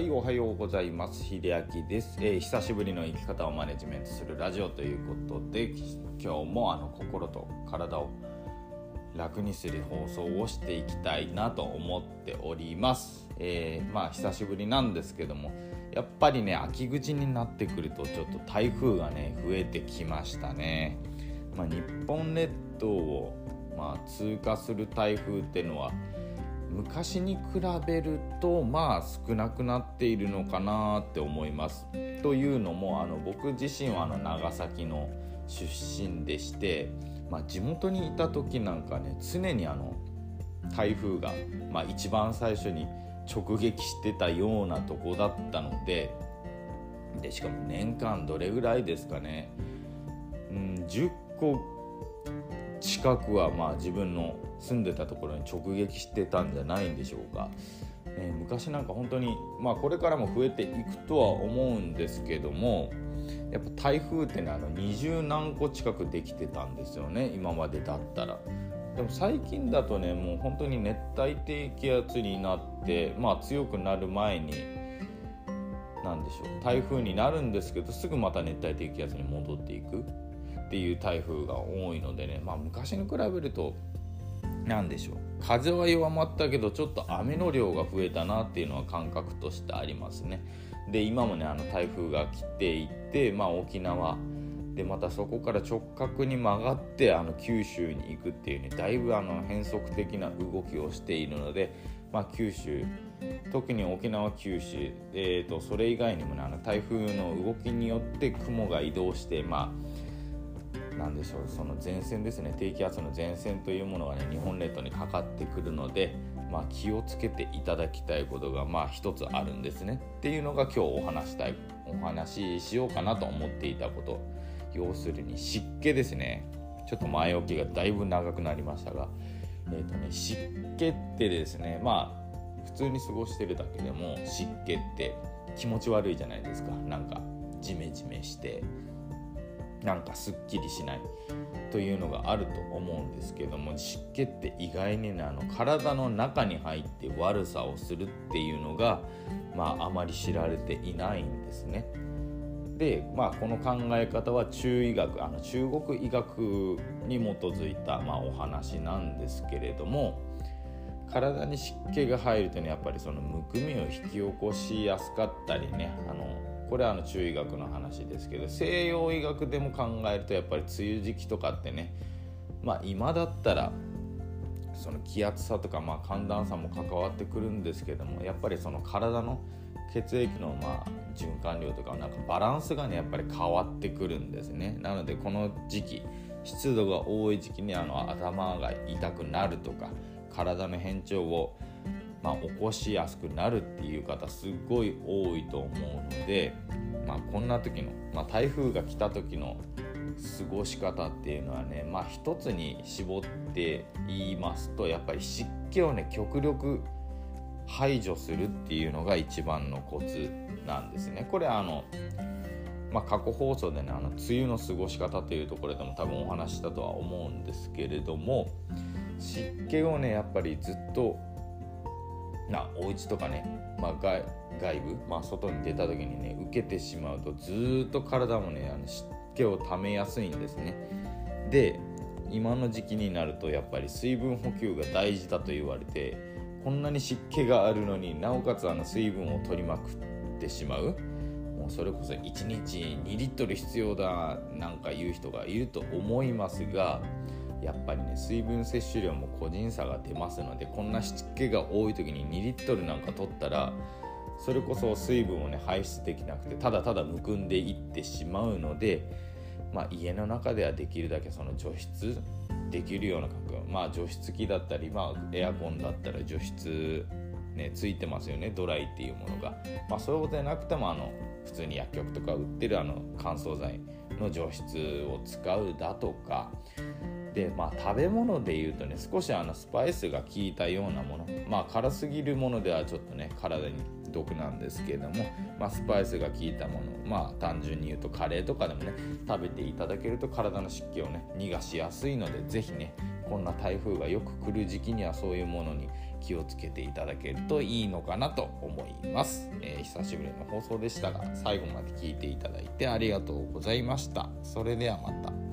はいおはようございます。秀明です、えー、久しぶりの生き方をマネジメントするラジオということで今日もあの心と体を楽にする放送をしていきたいなと思っております、えー、まあ久しぶりなんですけどもやっぱりね秋口になってくるとちょっと台風がね増えてきましたね、まあ、日本列島をまあ通過する台風っていうのは昔に比べるとまあ少なくなっているのかなって思います。というのもあの僕自身はあの長崎の出身でして、まあ、地元にいた時なんかね常にあの台風が、まあ、一番最初に直撃してたようなとこだったのででしかも年間どれぐらいですかね、うん、10個近くはまあ自分の住んでたところに直撃してたんじゃないんでしょうか、えー、昔なんか本当にまあこれからも増えていくとは思うんですけどもやっぱ台風ってねあの20何個近くできてたんですよね今までだったら。でも最近だとねもう本当に熱帯低気圧になってまあ強くなる前に何でしょう台風になるんですけどすぐまた熱帯低気圧に戻っていくっていう台風が多いのでねまあ昔に比べると何でしょう。風は弱まったけどちょっと雨の量が増えたなっていうのは感覚としてありますね。で今もねあの台風が来ていて、まあ、沖縄。でまたそこから直角に曲がってあの九州に行くっていうねだいぶあの変則的な動きをしているので、まあ、九州特に沖縄九州、えーと、それ以外にもねあの台風の動きによって雲が移動してまあなんでしょう。その前線ですね。低気圧の前線というものがね日本列島にかかってくるので、まあ、気をつけていただきたいことがまあ一つあるんですね。っていうのが今日お話したいお話ししようかなと思っていたこと。要するに湿気ですね。ちょっと前置きがだいぶ長くなりましたが、えーとね、湿気ってですねまあ普通に過ごしてるだけでも湿気って気持ち悪いじゃないですか。なんかジメジメして。なんかすっきりしないというのがあると思うんですけども湿気って意外にねあの体の中に入って悪さをするっていうのが、まあ、あまり知られていないんですね。で、まあ、この考え方は中医学あの中国医学に基づいた、まあ、お話なんですけれども体に湿気が入るとねやっぱりそのむくみを引き起こしやすかったりねあのこれはあの中医学の話ですけど西洋医学でも考えるとやっぱり梅雨時期とかってねまあ今だったらその気圧差とかまあ寒暖差も関わってくるんですけどもやっぱりその体の血液のまあ循環量とかなんかバランスがねやっぱり変わってくるんですね。なのでこの時期湿度が多い時期にあの頭が痛くなるとか体の変調をまあ、起こしやすくなるっていう方すごい多いと思うので、まあ、こんな時の、まあ、台風が来た時の過ごし方っていうのはね、まあ、一つに絞って言いますとやっぱり湿気をね極力排除するっていうのが一番のコツなんですね。これあのまあ、過去放送でねあの梅雨の過ごし方というところでも多分お話したとは思うんですけれども湿気をねやっぱりずっとなお家とかね、まあ、外外部、まあ、外に出た時にね受けてしまうとずっと体もねあの湿気をためやすいんですね。で今の時期になるとやっぱり水分補給が大事だと言われてこんなに湿気があるのになおかつあの水分を取りまくってしまう。もうそれこそ1日2リットル必要だなんか言う人がいると思いますがやっぱりね水分摂取量も個人差が出ますのでこんな湿気が多い時に2リットルなんか取ったらそれこそ水分をね排出できなくてただただむくんでいってしまうので、まあ、家の中ではできるだけその除湿できるような環境まあ除湿機だったり、まあ、エアコンだったら除湿ねついてますよねドライっていうものが、まあ、そういうことでなくてもあの普通に薬局とか売ってるあの乾燥剤の除湿を使うだとかでまあ食べ物で言うとね少しあのスパイスが効いたようなもの。まあ辛すぎるものではちょっとね体に毒なんですけれども、まあ、スパイスが効いたもの。まあ単純に言うとカレーとかでもね食べていただけると体の湿気をね逃がしやすいので是非ねこんな台風がよく来る時期にはそういうものに気をつけていただけるといいのかなと思います、えー、久しぶりの放送でしたが最後まで聞いていただいてありがとうございました。それではまた。